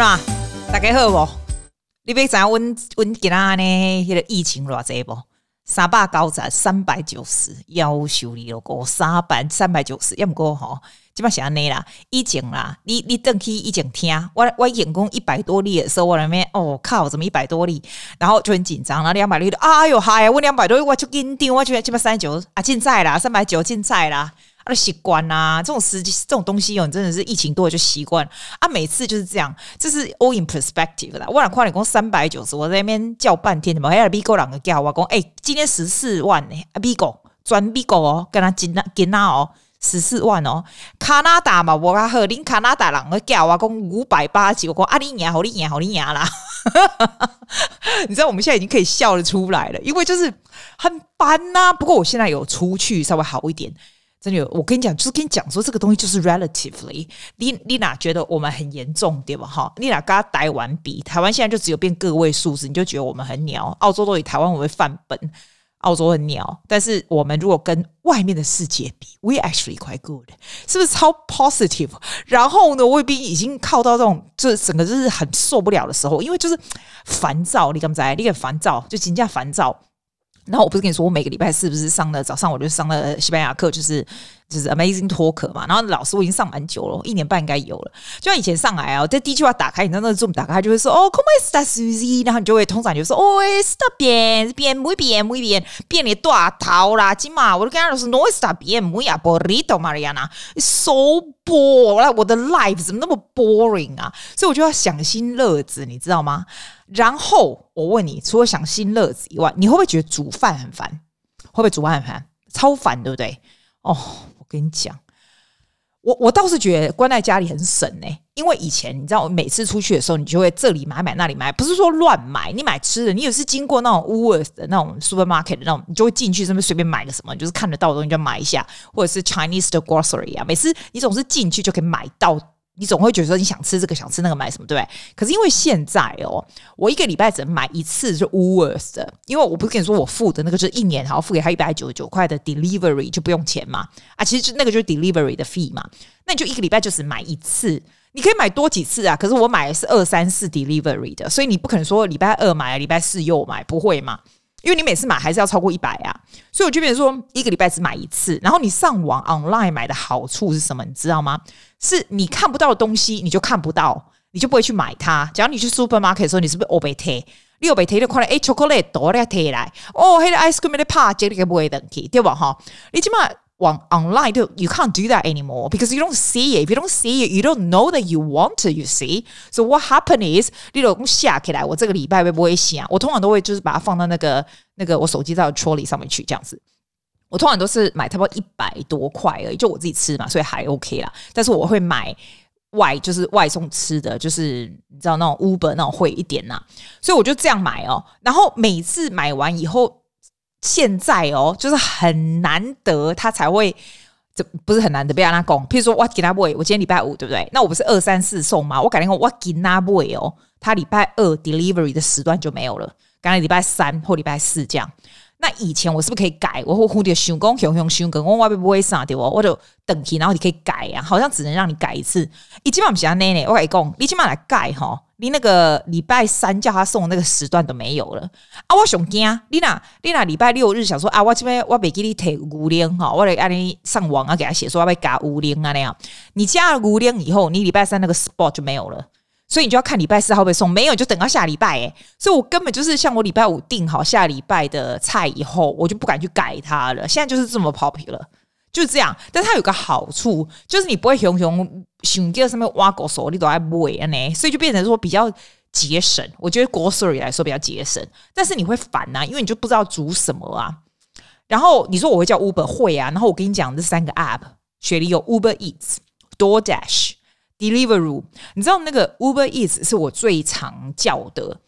哪？大家好不？你别知影阮阮今仔呢，迄个疫情偌济不？三百九十，三百九十，夭寿你了个三百三百九十，要毋过吼，即摆是安尼啦。以前啦，你你登去以前听，我我员工一百多例的时候，我那边哦靠，怎么一百多例？然后就很紧张，然后两百例的，哎呦嗨，我两百多例，我就紧张，我觉得即摆三九啊，进在啦，三百九进在啦。啊，习惯啦，这种时机，这种东西哦，你真的是疫情多了就习惯啊。每次就是这样，这是 all in perspective 啦。我俩快点讲三百九十，我在那边叫半天，怎么还有 Bigo 两个叫我讲，哎、欸，今天十四万呢、欸？啊，Bigo 转 Bigo 哦，跟他金那金那哦，十四万哦。加拿大嘛，我讲好，恁加拿大人个叫我讲五百八十几，我讲啊，你赢好，你赢好，你赢啦。你知道我们现在已经可以笑得出来了，因为就是很烦呐、啊。不过我现在有出去，稍微好一点。真的，我跟你讲，就是跟你讲说，这个东西就是 relatively，你你哪觉得我们很严重对吧？哈，你哪跟他台湾比？台湾现在就只有变个位数字，你就觉得我们很鸟。澳洲都以台湾为范本，澳洲很鸟。但是我们如果跟外面的世界比，we actually quite good，是不是超 positive？然后呢，未必已经靠到这种，就是整个就是很受不了的时候，因为就是烦躁，你刚才？你很烦躁，就真正烦躁。然后我不是跟你说，我每个礼拜是不是上的早上我就上了西班牙课，就是就是 Amazing Talker 嘛。然后老师我已经上蛮久了，一年半应该有了。就像以前上来啊，这第一句话打开，你知道那个 Zoom 打开就会说哦，Como está Susie？然后你就会通常就说哦，está bien，bien，muy bien，muy bien，变你大头啦，今嘛我就跟他说 No está bien，muy aburrido，Mariana，so bored，我的 life 怎么那么 boring 啊？所以我就要想新乐子，你知道吗？然后我问你，除了想新乐子以外，你会不会觉得煮饭很烦？会不会煮饭很烦？超烦，对不对？哦，跟你讲，我我倒是觉得关在家里很省呢。因为以前你知道，我每次出去的时候，你就会这里买买那里买，不是说乱买。你买吃的，你也是经过那种 w o r t h 的那种 supermarket 的那种，你就会进去这边随便买个什么，就是看得到的东西就买一下，或者是 Chinese 的 grocery 啊。每次你总是进去就可以买到。你总会觉得你想吃这个想吃那个买什么对不对？可是因为现在哦，我一个礼拜只能买一次是 w o o r s 的，因为我不是跟你说我付的那个是一年，然后付给他一百九十九块的 delivery 就不用钱嘛？啊，其实就那个就是 delivery 的 fee 嘛。那你就一个礼拜就只买一次，你可以买多几次啊。可是我买的是二三四 delivery 的，所以你不可能说礼拜二买，礼拜四又买，不会嘛？因为你每次买还是要超过一百啊，所以我就变成说一个礼拜只买一次。然后你上网 online 买的好处是什么？你知道吗？是你看不到的东西，你就看不到，你就不会去买它。假如你去 supermarket 的时候，你是不是欧贝特？你欧贝特就看到哎，chocolate 多了贴来，哦，黑的 ice cream 的怕，这个不会等起，对吧？哈，你起码。往 online 就 you can't do that anymore because you don't see it. If you don't see it, you don't know that you want to. You see, so what happen is 你老公下起来，我这个礼拜会不会想？我通常都会就是把它放到那个那个我手机在 trolley 上面去这样子。我通常都是买差不多一百多块而已，就我自己吃嘛，所以还 OK 啦。但是我会买外就是外送吃的，就是你知道那种 Uber 那种会一点呐，所以我就这样买哦。然后每次买完以后。现在哦，就是很难得，他才会，这不是很难得，不要让他讲。譬如说，我给他 boy，我今天礼拜五，对不对？那我不是二三四送吗？我改天讲我给他 boy 哦，他礼拜二 delivery 的时段就没有了，刚才礼拜三或礼拜四这样。那以前我是不是可以改？我会蝴蝶熊公熊熊熊跟我外边不会上对不？我就等级，然后你可以改、啊，好像只能让你改一次。你起码不是奶奶，我跟你讲，你起码来改哈。你那个礼拜三叫他送那个时段都没有了啊！我想惊，你那，你那礼拜六日想说啊，我这边我没给你提五零哈，我得按你上网啊，给他写说要不要加五零啊那样。你加了五零以后，你礼拜三那个 spot 就没有了，所以你就要看礼拜四会不会送，没有就等到下礼拜诶。所以我根本就是像我礼拜五订好下礼拜的菜以后，我就不敢去改它了。现在就是这么 popular。就是这样，但它有个好处，就是你不会熊熊熊在上面挖狗手，你都爱买啊呢，所以就变成说比较节省。我觉得 grocery 来说比较节省，但是你会烦呐、啊，因为你就不知道煮什么啊。然后你说我会叫 Uber 会啊，然后我跟你讲这三个 app，雪梨有 Uber Eats、DoorDash、Deliveroo。你知道那个 Uber Eats 是我最常叫的，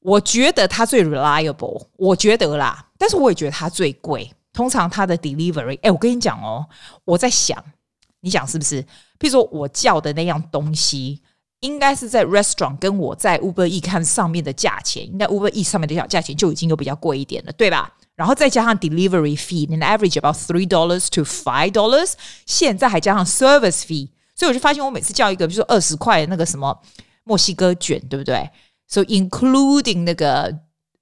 我觉得它最 reliable，我觉得啦，但是我也觉得它最贵。通常它的 delivery，哎，我跟你讲哦，我在想，你想是不是？譬如说我叫的那样东西，应该是在 restaurant 跟我在 Uber Eats 看上面的价钱，应该 Uber Eats 上面的价钱就已经有比较贵一点了，对吧？然后再加上 delivery fee，an average about three dollars to five dollars，现在还加上 service fee，所以我就发现我每次叫一个，比如说二十块那个什么 墨西哥卷，对不对？So including 那个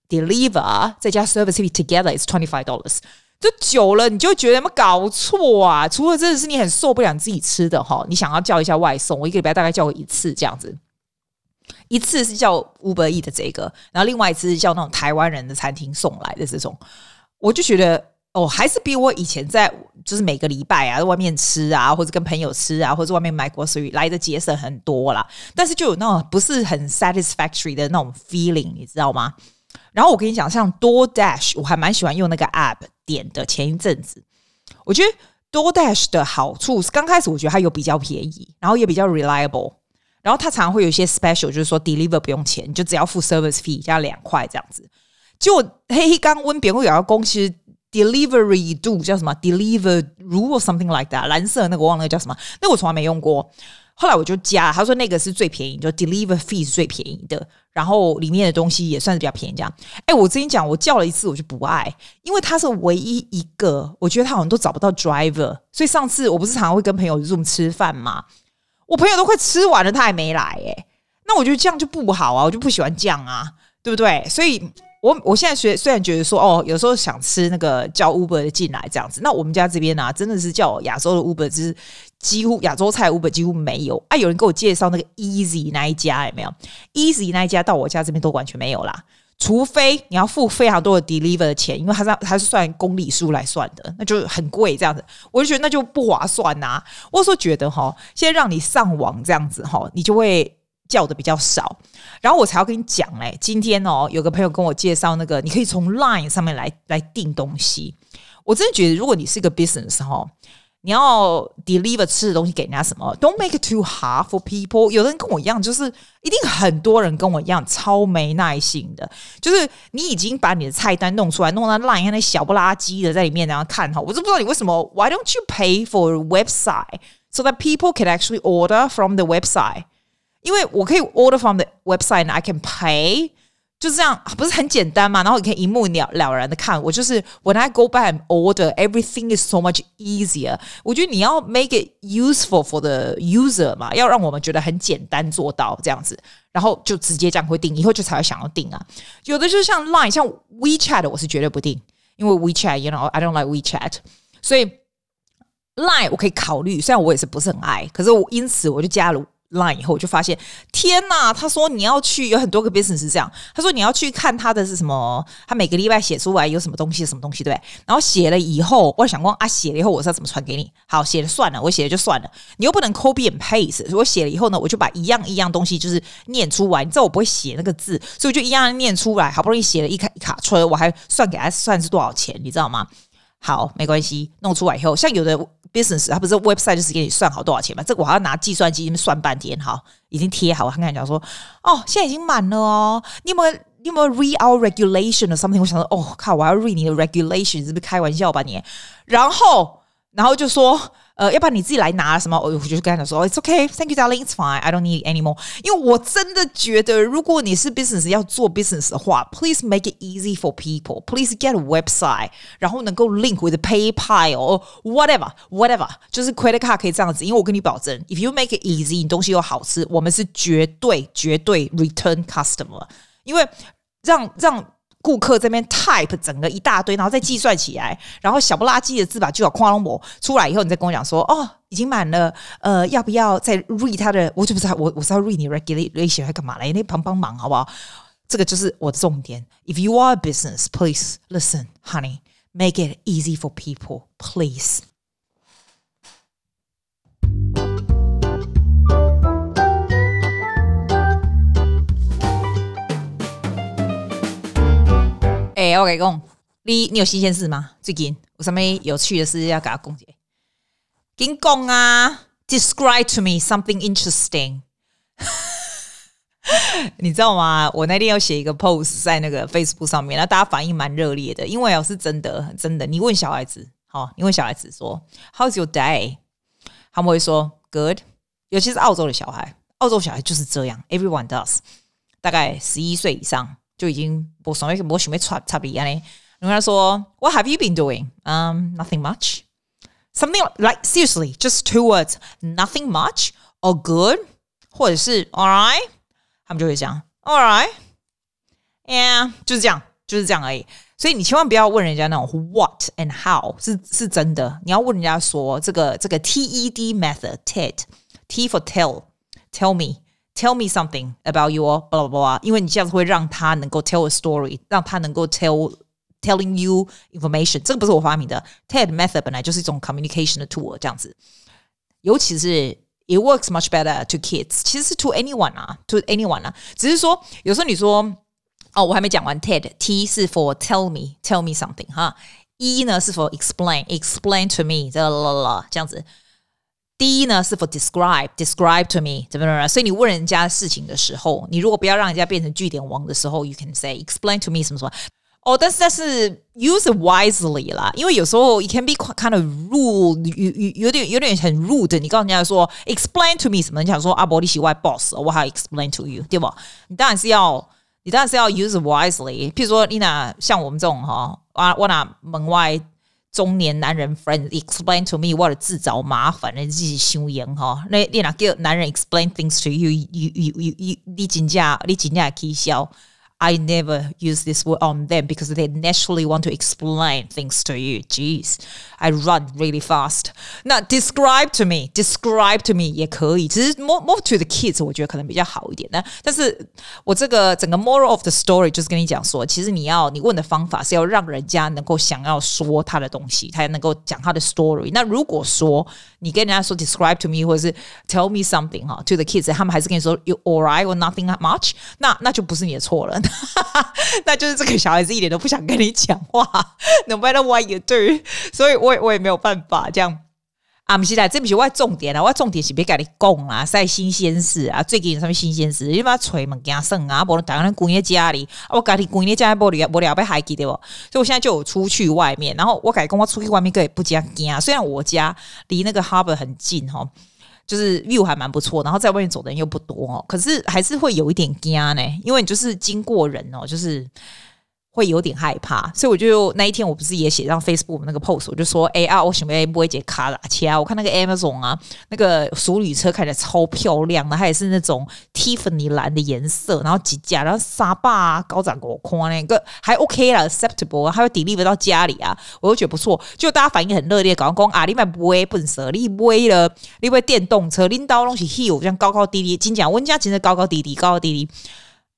deliver 再加 service fee together is twenty five dollars。 就久了，你就觉得有没有搞错啊？除了真的是你很受不了你自己吃的哈，你想要叫一下外送，我一个礼拜大概叫过一次这样子。一次是叫 Uber E 的这个，然后另外一次是叫那种台湾人的餐厅送来的这种，我就觉得哦，还是比我以前在就是每个礼拜啊在外面吃啊，或者跟朋友吃啊，或者外面买国食来的节省很多啦。但是就有那种不是很 satisfactory 的那种 feeling，你知道吗？然后我跟你讲，像 DoorDash，我还蛮喜欢用那个 app 点的。前一阵子，我觉得 DoorDash 的好处是，刚开始我觉得它有比较便宜，然后也比较 reliable。然后它常常会有一些 special，就是说 deliver 不用钱，就只要付 service fee 加两块这样子。就黑黑刚问别会有个公司 delivery do 叫什么 deliver rule something like that，蓝色那个忘了叫什么，那我从来没用过。后来我就加，他说那个是最便宜，就 deliver fee 是最便宜的，然后里面的东西也算是比较便宜。这样，哎，我之前讲，我叫了一次我就不爱，因为他是唯一一个，我觉得他好像都找不到 driver，所以上次我不是常常会跟朋友 Zoom 吃饭嘛，我朋友都快吃完了，他还没来，哎，那我觉得这样就不好啊，我就不喜欢这样啊，对不对？所以。我我现在虽虽然觉得说哦，有时候想吃那个叫 Uber 的进来这样子，那我们家这边呢、啊，真的是叫亚洲的 Uber，就是几乎亚洲菜 Uber 几乎没有啊。有人给我介绍那个 Easy 那一家有没有？Easy 那一家到我家这边都完全没有啦，除非你要付非常多的 deliver 的钱，因为它是它是算公里数来算的，那就很贵这样子，我就觉得那就不划算呐、我说觉得哈，现在让你上网这样子哈，你就会。叫的比较少，然后我才要跟你讲嘞。今天哦，有个朋友跟我介绍那个，你可以从 Line 上面来来订东西。我真的觉得，如果你是一个 business 哈，你要 deliver 吃的东西给人家什么，Don't make it too hard for people。有人跟我一样，就是一定很多人跟我一样超没耐心的，就是你已经把你的菜单弄出来，弄到 Line 那小不拉几的在里面，然后看哈，我就不知道你为什么。Why don't you pay for website so that people can actually order from the website？因为我可以 order from the website and I can pay，就这样，不是很简单嘛？然后你可以一目了了然的看。我就是 when I go back and order, everything is so much easier。我觉得你要 make it useful for the user 嘛，要让我们觉得很简单做到这样子，然后就直接这样会订，以后就才会想要订啊。有的就是像 Line、像 WeChat，我是绝对不订，因为 WeChat，you know I don't like WeChat，所以 Line 我可以考虑，虽然我也是不是很爱，可是我因此我就加了。 Line 以后我就发现，天呐！他说你要去有很多个 business 是这样。他说你要去看他的是什么，他每个礼拜写出来有什么东西，什么东西对不对？然后写了以后，我想过啊，写了以后我是要怎么传给你？好，写了算了，我写了就算了。你又不能 copy and paste。我写了以后呢，我就把一样一样东西就是念出来。你知道我不会写那个字，所以我就一样一样念出来。好不容易写了一卡一卡车，我还算给他算是多少钱，你知道吗？好，没关系，弄出来以后，像有的。business，它不是 website 就是给你算好多少钱嘛？这个我还要拿计算机算半天，好，已经贴好。我看看讲说，哦，现在已经满了哦。你有没有你有没有 read our regulation or something？我想说，哦，靠，我要 read 你的 regulation，是不是开玩笑吧你？然后，然后就说。呃，要不然你自己来拿什么？我就跟他说，It's okay, thank you, darling, it's fine. I don't need anymore. 因为我真的觉得，如果你是 business 要做 business 的话，please make it easy for people. Please get a website，然后能够 link with PayPal or whatever, whatever，就是 credit card 可以这样子。因为我跟你保证，if you make it easy，你东西又好吃，我们是绝对绝对 return customer。因为让让。顾客这边 type 整个一大堆，然后再计算起来，然后小不拉几的字把就要框龙膜出来以后，你再跟我讲说哦，已经满了，呃，要不要再 read 他的？我就不知道，我我是要 read 你 regulation 还干嘛来？那帮帮忙好不好？这个就是我的重点。If you are a business, please listen, honey, make it easy for people, please. 诶、欸，我跟你讲，你你有新鲜事吗？最近有什么有趣的事要给他讲解？跟讲啊，describe to me something interesting。你知道吗？我那天要写一个 post 在那个 Facebook 上面，那大家反应蛮热烈的，因为哦是真的，真的。你问小孩子，好，你问小孩子说，How's your day？他们会说 Good。尤其是澳洲的小孩，澳洲小孩就是这样，Everyone does。大概十一岁以上。就已经我所谓我准备差差不多啊嘞。然后他说，What have you been doing? Um, nothing much. Something like seriously, just two words. Nothing much or good，或者是 All right, 他们就会讲，All right，yeah，就是这样，就是这样而已。所以你千万不要问人家那种 what and how 是是真的，你要问人家说这个这个 TED method TED T for tell tell me tell me something about your blah blah blah，因为你这样子会让他能够 tell a story，让他能够 tell telling you information。这个不是我发明的，TED method 本来就是一种 communication 的 tool，这样子，尤其是 it works much better to kids，其实是 to anyone 啊，to anyone 啊，只是说有时候你说。哦，我还没讲完。TED，T 是 for tell me，tell me something 哈。E 呢是 for explain，explain to me，这啦啦啦这样子。 D 呢是 for describe，describe to me，怎么怎么。所以你问人家事情的时候，你如果不要让人家变成句点王的时候，you can say explain to me 什么什么。哦，但是但是 use it wisely 啦，因为有时候 it can be kind of rude，有有有点有点很 rude。你告诉人家说 explain to me 什么，你想说啊，伯利奇外 boss，我还 explain to you，对吧？你当然是要。你当然是要 use wisely。譬如说，你那像我们这种哈，啊，我那门外 中年男人 friend explain to me，what 自找麻烦的自己修养哈。那你那叫男人 explain things to you，you，you，you，you，你真正你真正起笑。I never use this word on them because they naturally want to explain things to you. Jeez, I run really fast. 那 describe to me, describe to me 也可以，只是 more more to the kids，我觉得可能比较好一点呢。但是我这个整个 moral of the story 就是跟你讲说，其实你要你问的方法是要让人家能够想要说他的东西，他也能够讲他的 story。那如果说你跟人家说 describe to me 或者是 tell me something 哈，to the kids，他们还是跟你说 you alright or nothing much，那那就不是你的错了。 那就是这个小孩子一点都不想跟你讲话，no matter what you do，所以我也我也没有办法这样。啊，不是啦，这不是我重点啦，我重点是别跟你讲啊，晒新鲜事啊，最近有什么新鲜事？你把锤门给他省啊，不能打在关在家里。我家里关在家里，玻璃玻璃被害记得不？所以我现在就有出去外面，然后我改跟我出去外面，可以不加惊。虽然我家离那个 harbor 很近哈。就是 view 还蛮不错，然后在外面走的人又不多哦，可是还是会有一点惊呢，因为你就是经过人哦，就是。会有点害怕，所以我就那一天我不是也写上 Facebook 那个 post，我就说，哎啊，我想备不会接卡拉车啊，我看那个 Amazon 啊，那个淑女车看起来超漂亮的，它也是那种 Tiffany 蓝的颜色，然后几架，然后沙发啊，高展高宽那个还 OK 啦，acceptable，还会 deliver 到家里啊，我都觉得不错，就大家反应很热烈，搞讲啊，你买不会笨蛇，你买了，你买电动车，拎到东西 hill 这样高高低低，真讲，我家真的高高低低，高高低低。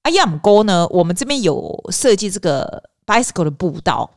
阿亚，姆沟呢？我们这边有设计这个 bicycle 的步道，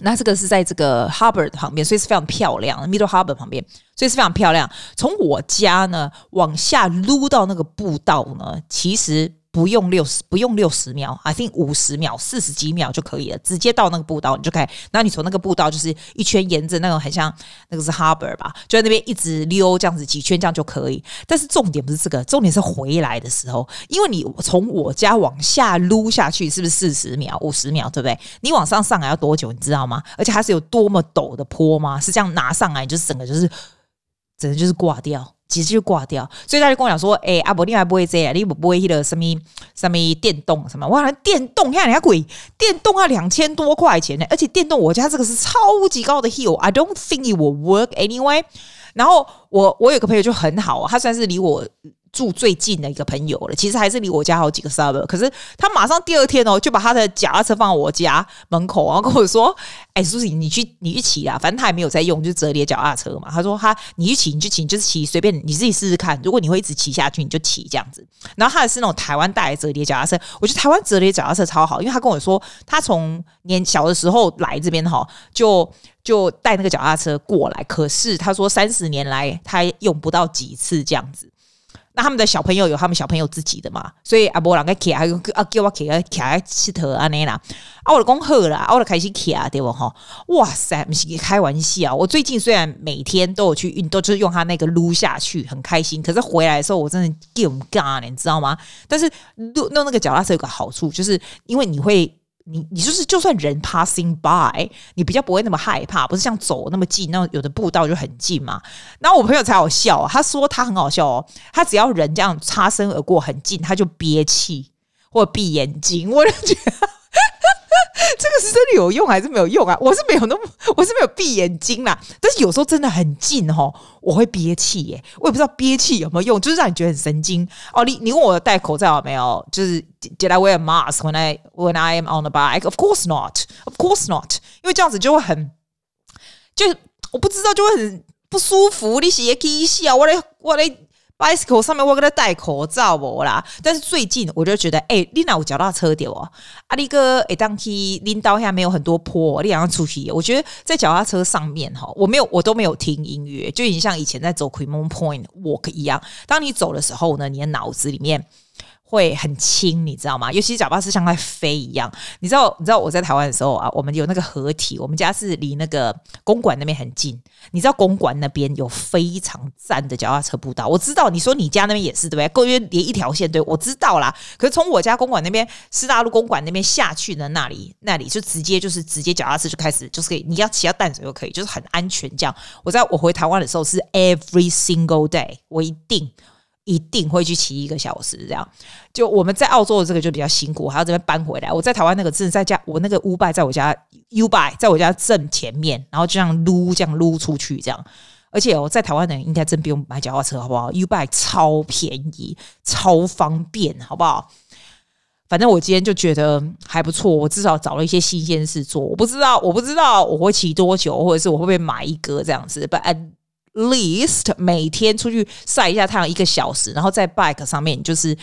那这个是在这个 harbor 旁边，所以是非常漂亮。Middle Harbor 旁边，所以是非常漂亮。从我家呢往下撸到那个步道呢，其实。不用六十，不用六十秒，I think 五十秒、四十几秒就可以了，直接到那个步道，你就可以。然后你从那个步道就是一圈沿着那种很像那个是 harbor 吧，就在那边一直溜这样子几圈这样就可以。但是重点不是这个，重点是回来的时候，因为你从我家往下撸下去是不是四十秒、五十秒，对不对？你往上上来要多久，你知道吗？而且它是有多么陡的坡吗？是这样拿上来就是整个就是，整个就是挂掉。直接就挂掉，所以他就跟我讲说：“哎、欸，阿伯，你还不会这样，你不不会那个什么什么电动什么？哇，电动看人家贵，电动要两千多块钱呢，而且电动我家这个是超级高的 hill，I don't think it will work anyway。然后我我有个朋友就很好，他算是离我。”住最近的一个朋友了，其实还是离我家好几个 suburb。可是他马上第二天哦，就把他的脚踏车放我家门口，然后跟我说：“ 哎，苏西，你去你去骑啊，反正他也没有在用，就折叠脚踏车嘛。”他说：“他你去骑，你去骑，就是骑，随便你自己试试看。如果你会一直骑下去，你就骑这样子。”然后他也是那种台湾带的折叠脚踏车，我觉得台湾折叠脚踏车超好，因为他跟我说，他从年小的时候来这边哈，就就带那个脚踏车过来。可是他说三十年来他用不到几次这样子。那他们的小朋友有他们小朋友自己的嘛，所以阿伯两个骑啊，啊叫我骑啊骑啊石头安尼啦，啊我就讲好啦，啊我就开始骑啊对不哈？哇塞，不是开玩笑，我最近虽然每天都有去运动，就是用他那个撸下去，很开心。可是回来的时候，我真的惊尬你知道吗？但是撸弄那个脚踏车有个好处，就是因为你会。你你就是就算人 passing by，你比较不会那么害怕，不是像走那么近，那有的步道就很近嘛。然后我朋友才好笑，他说他很好笑哦，他只要人这样擦身而过很近，他就憋气或闭眼睛，我就觉得。这个是真的有用还是没有用啊？我是没有那么，我是没有闭眼睛啦。但是有时候真的很近哦，我会憋气耶。我也不知道憋气有没有用，就是让你觉得很神经哦。你你问我戴口罩没有？就是 Did I wear a mask when I when I am on the bike? Of course not. Of course not. 因为这样子就会很，就是我不知道就会很不舒服。你写 K 笑，我嘞我嘞。Bicycle 上面我给他戴口罩不啦？但是最近我就觉得，哎、欸，你哪有脚踏车的哦？阿力哥，哎，当天拎到下面有很多坡，你想出去？我觉得在脚踏车上面哈，我没有，我都没有听音乐，就已经像以前在走 Cremon Point Walk 一样。当你走的时候呢，你的脑子里面。会很轻，你知道吗？尤其是脚踏车像在飞一样。你知道，你知道我在台湾的时候啊，我们有那个合体，我们家是离那个公馆那边很近。你知道公馆那边有非常赞的脚踏车步道。我知道你说你家那边也是对不对？公园连一条线对，我知道啦。可是从我家公馆那边，四大路公馆那边下去的那里，那里就直接就是直接脚踏车就开始就是可以，你要骑到淡水就可以，就是很安全这样。我在我回台湾的时候是 every single day，我一定。一定会去骑一个小时，这样。就我们在澳洲的这个就比较辛苦，还要这边搬回来。我在台湾那个真的在家，我那个 U-bike 在我家 ubi 在我家正前面，然后就这样撸这样撸出去这样。而且我在台湾的人应该真不用买脚踏车，好不好 ubi 超便宜，超方便，好不好？反正我今天就觉得还不错，我至少找了一些新鲜事做。我不知道，我不知道我会骑多久，或者是我会不会买一个这样子，But least 每天出去晒一下太阳一个小时，然后在 bike 上面，就是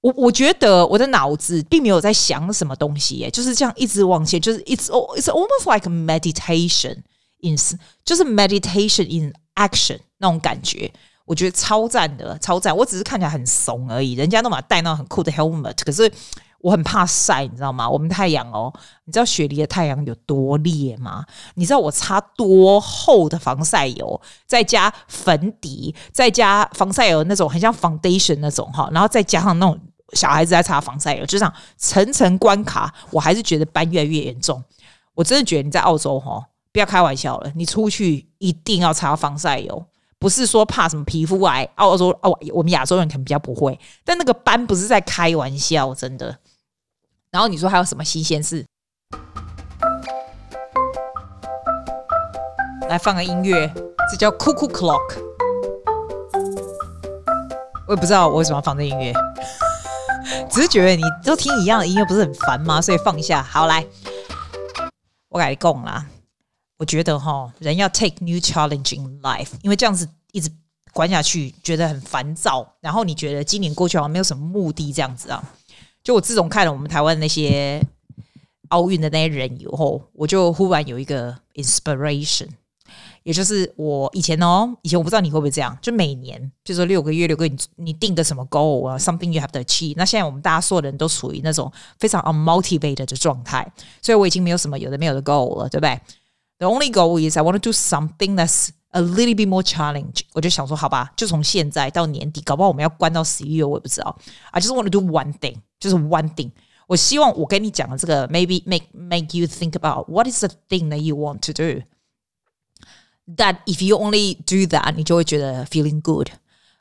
我我觉得我的脑子并没有在想什么东西，耶，就是这样一直往前，就是 it's it's almost like meditation in 就是 meditation in action 那种感觉，我觉得超赞的，超赞。我只是看起来很怂而已，人家都把戴那很酷的 helmet，可是。我很怕晒，你知道吗？我们太阳哦，你知道雪梨的太阳有多烈吗？你知道我擦多厚的防晒油，再加粉底，再加防晒油那种很像 foundation 那种哈，然后再加上那种小孩子在擦防晒油，就这样层层关卡，我还是觉得斑越来越严重。我真的觉得你在澳洲哈，不要开玩笑了，你出去一定要擦防晒油，不是说怕什么皮肤癌。澳洲哦，我们亚洲人可能比较不会，但那个斑不是在开玩笑，真的。然后你说还有什么新鲜事？来放个音乐，这叫 Cuckoo Clock。我也不知道我为什么要放这音乐，只是觉得你都听一样的音乐不是很烦吗？所以放一下。好，来，我跟你讲啦，我觉得哈，人要 take new challenge in life，因为这样子一直关下去，觉得很烦躁。然后你觉得今年过去好像没有什么目的，这样子啊。就我自从看了我们台湾那些奥运的那些人以后，我就忽然有一个 inspiration，也就是我以前哦，以前我不知道你会不会这样，就每年就说六个月六个月，你你定个什么 goal 啊，something you have to achieve。那现在我们大家所有人都处于那种非常 unmotivated 的状态，所以我已经没有什么有的没有的 goal 了，对不对？The only goal is I want to do something that's a little bit more challenge。我就想说，好吧，就从现在到年底，搞不好我们要关到十一月，我也不知道。I just want to do one thing。就是 one thing，我希望我跟你讲的这个，maybe make make you think about what is the thing that you want to do。That if you only do that，你就会觉得 feeling good。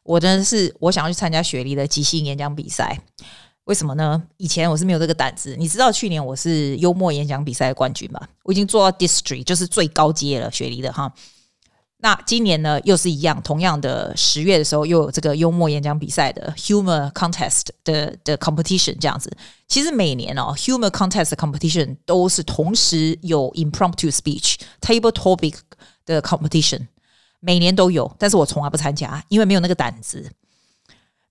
我真的是我想要去参加雪梨的即兴演讲比赛，为什么呢？以前我是没有这个胆子。你知道去年我是幽默演讲比赛的冠军吧？我已经做到 district，就是最高阶了，雪梨的哈。 那今年呢，又是一样，同样的十月的时候，又有这个幽默演讲比赛的 humor contest 的的 competition 这样子。其实每年哦，humor contest competition 都是同时有 impromptu speech table topic 的 competition，每年都有，但是我从来不参加，因为没有那个胆子。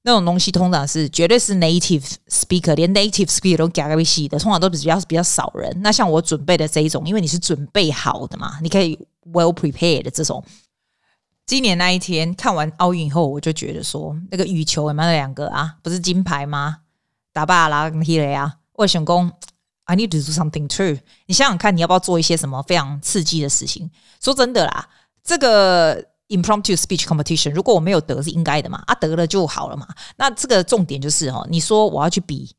那种东西通常是绝对是 native speaker，连 native speaker 都加个戏的，通常都比较比较少人。那像我准备的这一种，因为你是准备好的嘛，你可以。Well prepared 的这种，今年那一天看完奥运以后，我就觉得说，那个羽球有没有那两个啊？不是金牌吗？打巴拉跟希雷啊，我想讲，I need to do something too。你想想看，你要不要做一些什么非常刺激的事情？说真的啦，这个 impromptu speech competition，如果我没有得是应该的嘛，啊得了就好了嘛。那这个重点就是哦，你说我要去比。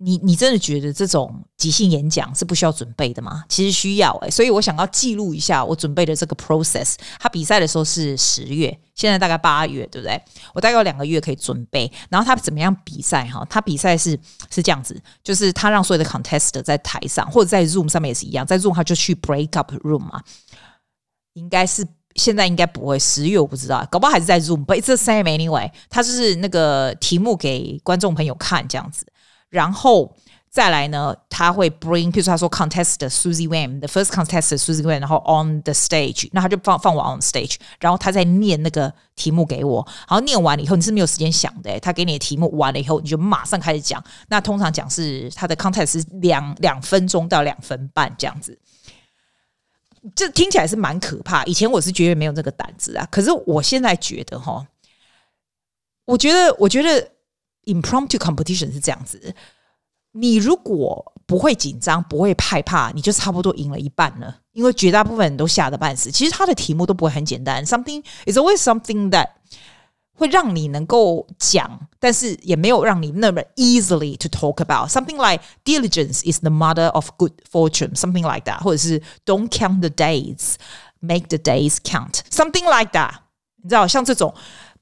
你你真的觉得这种即兴演讲是不需要准备的吗？其实需要诶、所以我想要记录一下我准备的这个 process。他比赛的时候是十月，现在大概八月，对不对？我大概有两个月可以准备。然后他怎么样比赛？哈，他比赛是是这样子，就是他让所有的 contest 在台上，或者在 Zoom 上面也是一样，在 Zoom 他就去 break up room 嘛，应该是现在应该不会，十月我不知道，搞不好还是在 Zoom，but it's the same anyway。他就是那个题目给观众朋友看这样子。然后再来呢，他会 bring，譬如说他说 contestant Suzy Wang，the first contestant Suzy Wang，然后 on the stage，那他就放放我 on stage，然后他再念那个题目给我，然后念完了以后你是没有时间想的，他给你的题目完了以后你就马上开始讲。那通常讲是他的 contest 是两两分钟到两分半这样子，这听起来是蛮可怕。以前我是绝对没有这个胆子啊，可是我现在觉得哈，我觉得我觉得。Impromptu competition 是这样子，你如果不会紧张，不会害怕，你就差不多赢了一半了。因为绝大部分人都吓得半死。其实他的题目都不会很简单，something is always something that 会让你能够讲，但是也没有让你那么 easily to talk about。Something like diligence is the mother of good fortune，something like that，或者是 don't count the days，make the days count，something like that。你知道像这种。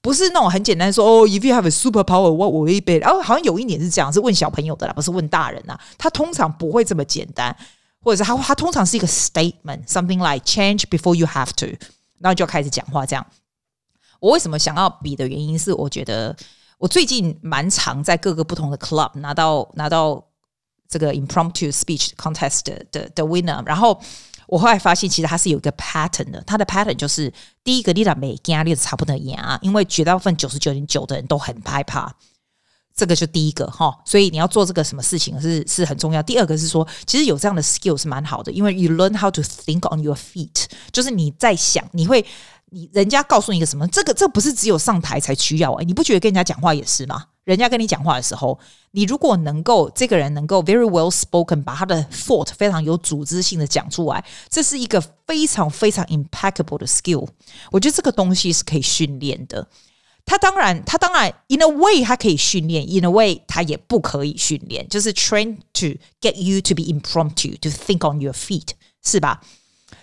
不是那种很简单说哦，if you have a superpower，what will it be？哦，好像有一年是这样，是问小朋友的啦，不是问大人呐。他通常不会这么简单，或者是他他通常是一个 statement，something like change before you have to，然后就开始讲话这样。我为什么想要比的原因是，我觉得我最近蛮常在各个不同的 club 拿到拿到这个 impromptu speech contest 的的 winner，然后。我后来发现，其实它是有一个 pattern 的。它的 pattern 就是第一个，你的每压力差不多一样，因为绝大部分九十九点九的人都很害怕。这个就第一个哈，所以你要做这个什么事情是是很重要。第二个是说，其实有这样的 skill 是蛮好的，因为 you learn how to think on your feet，就是你在想，你会你人家告诉你一个什么，这个这不是只有上台才需要哎，你不觉得跟人家讲话也是吗？人家跟你讲话的时候，你如果能够这个人能够 very well spoken，把他的 thought 非常有组织性的讲出来，这是一个非常非常 impeccable 的 skill。我觉得这个东西是可以训练的。他当然，他当然 in a way 他可以训练，in a way 他也不可以训练，就是 train to get you to be impromptu，to think on your feet，是吧？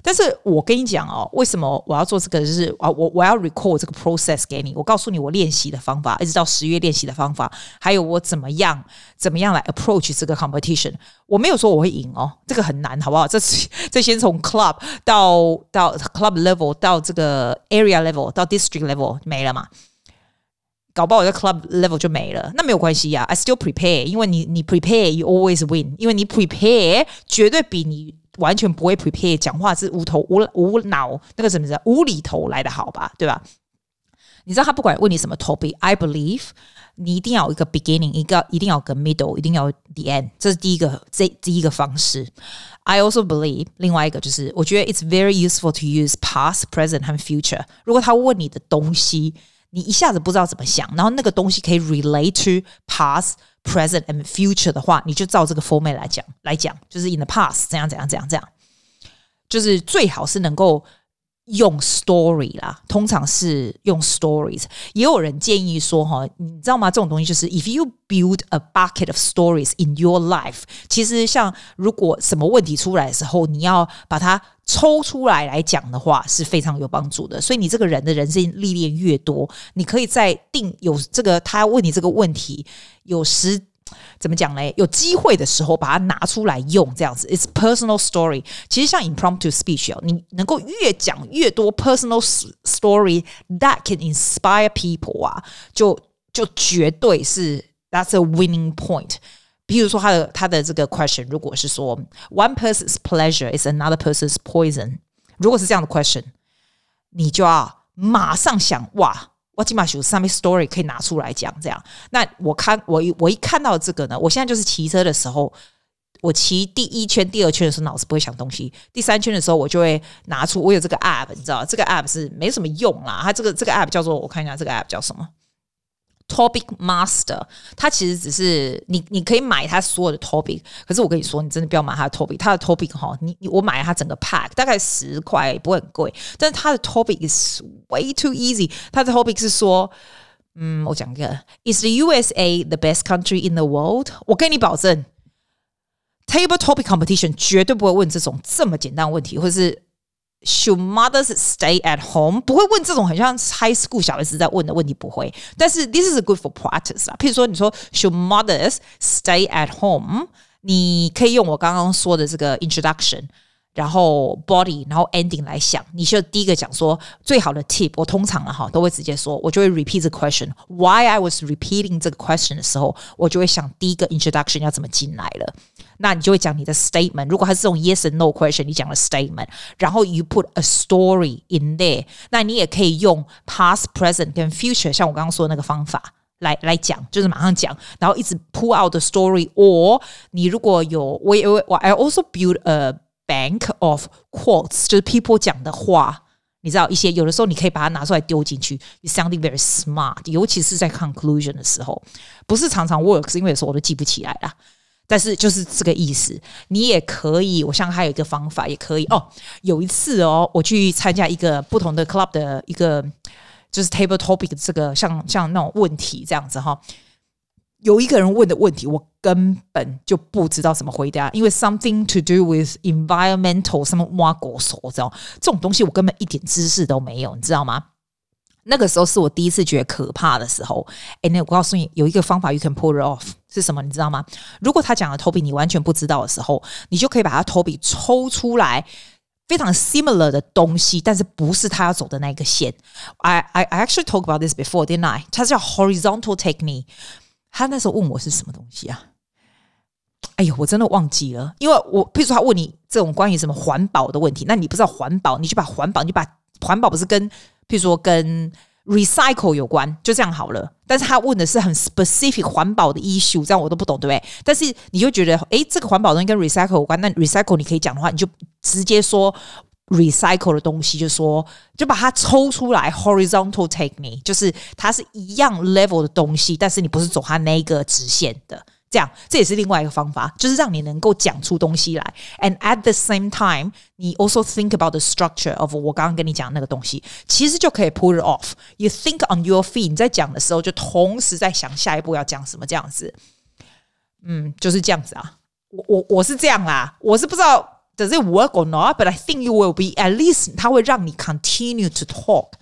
但是我跟你讲哦，为什么我要做这个？就是啊，我我要 record 这个 process 给你，我告诉你我练习的方法，一直到十月练习的方法，还有我怎么样怎么样来 approach 这个 competition。我没有说我会赢哦，这个很难，好不好？这这先从 club 到到 club level 到这个 area level 到 district level 没了嘛？搞不好我在 club level 就没了，那没有关系呀，，I still prepare，因为你你 prepare you always win，因为你 prepare 绝对比你。完全不会 prepare，讲话是无头无无脑，那个什么的无厘头来的好吧，对吧？你知道他不管问你什么 topic，I believe 你一定要有一个 beginning，一个一定要有个 middle，一定要有 the end，这是第一个这第一个方式。I also believe 另外一个就是，我觉得 it's very useful to use past, present 和 future。如果他问你的东西，你一下子不知道怎么想，然后那个东西可以 relate to past。Present and future 的话，你就照这个 format 来讲来讲，就是 in the past 怎样怎样怎样怎样，就是最好是能够用 story 啦，通常是用 stories。也有人建议说，哈，你知道吗？这种东西就是 if you build a bucket of stories in your life，其实像如果什么问题出来的时候，你要把它抽出来来讲的话，是非常有帮助的。所以你这个人的人生历练越多，你可以在定有这个他问你这个问题。有时怎么讲嘞？有机会的时候把它拿出来用，这样子。It's personal story。其实像 impromptu speech 哦，你能够越讲越多 personal story that can inspire people 啊，就就绝对是 that's a winning point。比如说他的他的这个 question，如果是说 one person's pleasure is another person's poison，如果是这样的 question，你就要马上想哇。我起码有上面 story 可以拿出来讲，这样。那我看我一我一看到这个呢，我现在就是骑车的时候，我骑第一圈、第二圈的时候脑子不会想东西，第三圈的时候我就会拿出我有这个 app，你知道，这个 app 是没什么用啦。它这个这个 app 叫做我看一下这个 app 叫什么？Topic Master，它其实只是你，你可以买它所有的 topic。可是我跟你说，你真的不要买它的 topic。它的 topic 哈，你我买了它整个 pack，大概十块，不会很贵。但是它的 topic is way too easy。它的 topic 是说，嗯，我讲一个，Is the USA the best country in the world？我跟你保证，Table Topic Competition 绝对不会问这种这么简单的问题，或者是 Should mothers stay at home？不会问这种很像 high school 小孩子在问的问题，不会。但是 This is good for practice 啊。譬如说，你说 Should mothers stay at home？你可以用我刚刚说的这个 introduction。 然后 body，然后 ending 来想，你就第一个讲说最好的 tip，我通常啊哈都会直接说，我就会 repeat the question。Why I was repeating 这个 question 的时候，我就会想第一个 introduction 要怎么进来了。那你就会讲你的 statement。如果它是这种 yes and no question，你讲了 statement，然后 you put a story in there。那你也可以用 past、present 跟 future，像我刚刚说的那个方法来来讲，就是马上讲，然后一直 pull out the story。or 你如果有我我我 I also build a Bank of quotes 就是 people 讲的话，你知道一些有的时候你可以把它拿出来丢进去，you sounding very smart，尤其是在 conclusion 的时候，不是常常 works，因为有时候我都记不起来啦。但是就是这个意思，你也可以，我想还有一个方法也可以哦。有一次哦，我去参加一个不同的 club 的一个就是 table topic 这个像像那种问题这样子哈。有一个人问的问题，我根本就不知道怎么回答，因为 something to do with environmental 什么挖狗手，知道这种东西我根本一点知识都没有，你知道吗？那个时候是我第一次觉得可怕的时候。哎，那我告诉你，有一个方法，you can pull it off 是什么？你知道吗？如果他讲的 topic 你完全不知道的时候，你就可以把他 topic 抽出来，非常 similar 的东西，但是不是他要走的那个线。I I I actually talked about this before, didn't I？它叫 horizontal technique。他那时候问我是什么东西啊？哎呦，我真的忘记了，因为我譬如说他问你这种关于什么环保的问题，那你不知道环保，你就把环保，你把环保不是跟譬如说跟 recycle 有关，就这样好了。但是他问的是很 specific 环保的 issue，这样我都不懂，对不对？但是你就觉得，哎，这个环保东西跟 recycle 有关，那 recycle 你可以讲的话，你就直接说。Recycle 的东西，就说就把它抽出来，horizontal technique，就是它是一样 level 的东西，但是你不是走它那个直线的，这样这也是另外一个方法，就是让你能够讲出东西来。And at the same time，你 also think about the structure of 我刚刚跟你讲那个东西，其实就可以 pull it off。You think on your feet，你在讲的时候就同时在想下一步要讲什么，这样子，嗯，就是这样子啊。我我我是这样啦，我是不知道。Does it work or not? But I think you will be at least 它会让你 continue to talk。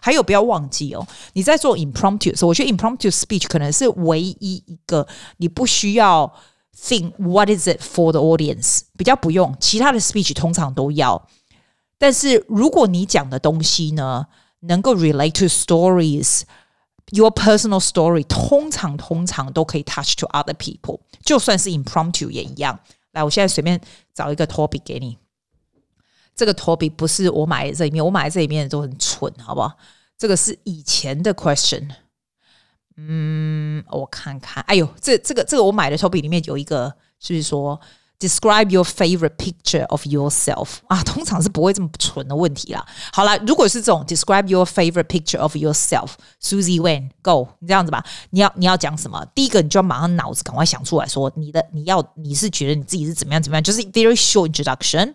还有不要忘记哦，你在做 impromptu 的时候，我觉得 impromptu speech 可能是唯一一个你不需要 think what is it for the audience，比较不用，其他的 speech 通常都要。但是如果你讲的东西呢，能够 relate to stories，your personal story，通常通常都可以 touch to other people，就算是 impromptu 也一样。 来，我现在随便找一个 topic 给你。这个 topic 不是我买的这里面，我买的这里面都很蠢，好不好？这个是以前的 question。嗯，我看看。哎呦，这这个这个我买的 topic 里面有一个，就是说。Describe your favorite picture of yourself 啊，通常是不会这么蠢的问题啦。好啦，如果是这种 Describe your favorite picture of yourself，Susie Wen，Go，你这样子吧。你要你要讲什么？第一个，你就要马上脑子赶快想出来说，你的你要你是觉得你自己是怎么样怎么样，就是 very short introduction。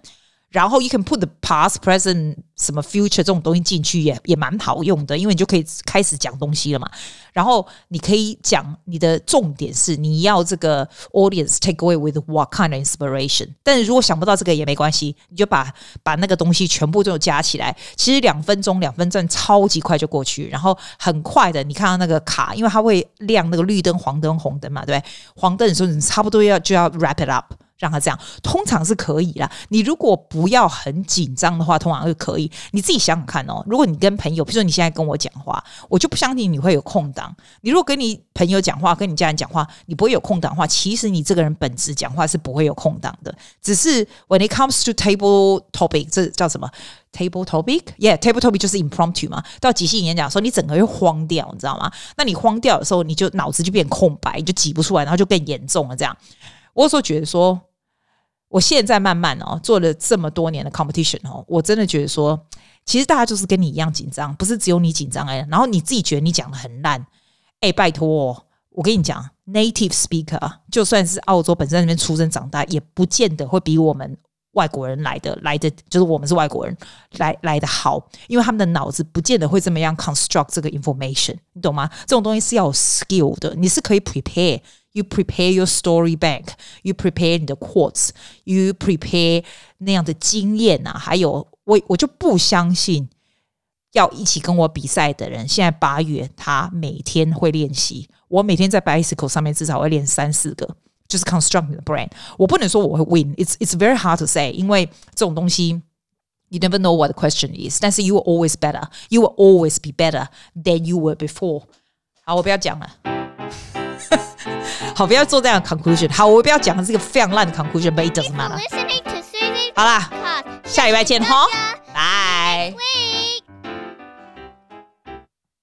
然后 you can put the past, present 什么 future 这种东西进去也也蛮好用的，因为你就可以开始讲东西了嘛。然后你可以讲你的重点是你要这个 audience take away with what kind of inspiration。但是如果想不到这个也没关系，你就把把那个东西全部都加起来。其实两分钟两分钟超级快就过去，然后很快的你看到那个卡，因为它会亮那个绿灯、黄灯、红灯嘛，对不对？黄灯的时候你差不多要就要 wrap it up。让他这样，通常是可以啦。你如果不要很紧张的话，通常是可以。你自己想想看哦。如果你跟朋友，比如说你现在跟我讲话，我就不相信你会有空档。你如果跟你朋友讲话，跟你家人讲话，你不会有空档的话，其实你这个人本质讲话是不会有空档的。只是 when it comes to table topic，这叫什么？table topic？Yeah，table topic 就是 impromptu 嘛。到即兴演讲的时候，你整个会慌掉，你知道吗？那你慌掉的时候，你就脑子就变空白，你就挤不出来，然后就更严重了。这样，我有时候觉得说。我现在慢慢哦，做了这么多年的 competition 哦，我真的觉得说，其实大家就是跟你一样紧张，不是只有你紧张哎。然后你自己觉得你讲的很烂，哎，拜托，我跟你讲，native speaker 就算是澳洲本身那边出生长大，也不见得会比我们外国人来的来的，就是我们是外国人来来的好，因为他们的脑子不见得会这么样 construct 这个 information，你懂吗？这种东西是要有 skill 的，你是可以 prepare prepare，you prepare your story bank，you prepare 你的 quotes，you prepare 那样的经验啊，还有我我就不相信。要一起跟我比赛的人，现在八月他每天会练习。我每天在 bicycle 上面至少会练三四个，就是 construct the brand。我不能说我会 win，it's it's very hard to say，因为这种东西 you never know what the question is。但是 you will always better，you will always be better than you were before。好，我不要讲了。 好，不要做这样的 conclusion。好，我不要讲的这个非常烂的 conclusion，but it doesn't matter。好啦，下礼拜见哈，拜。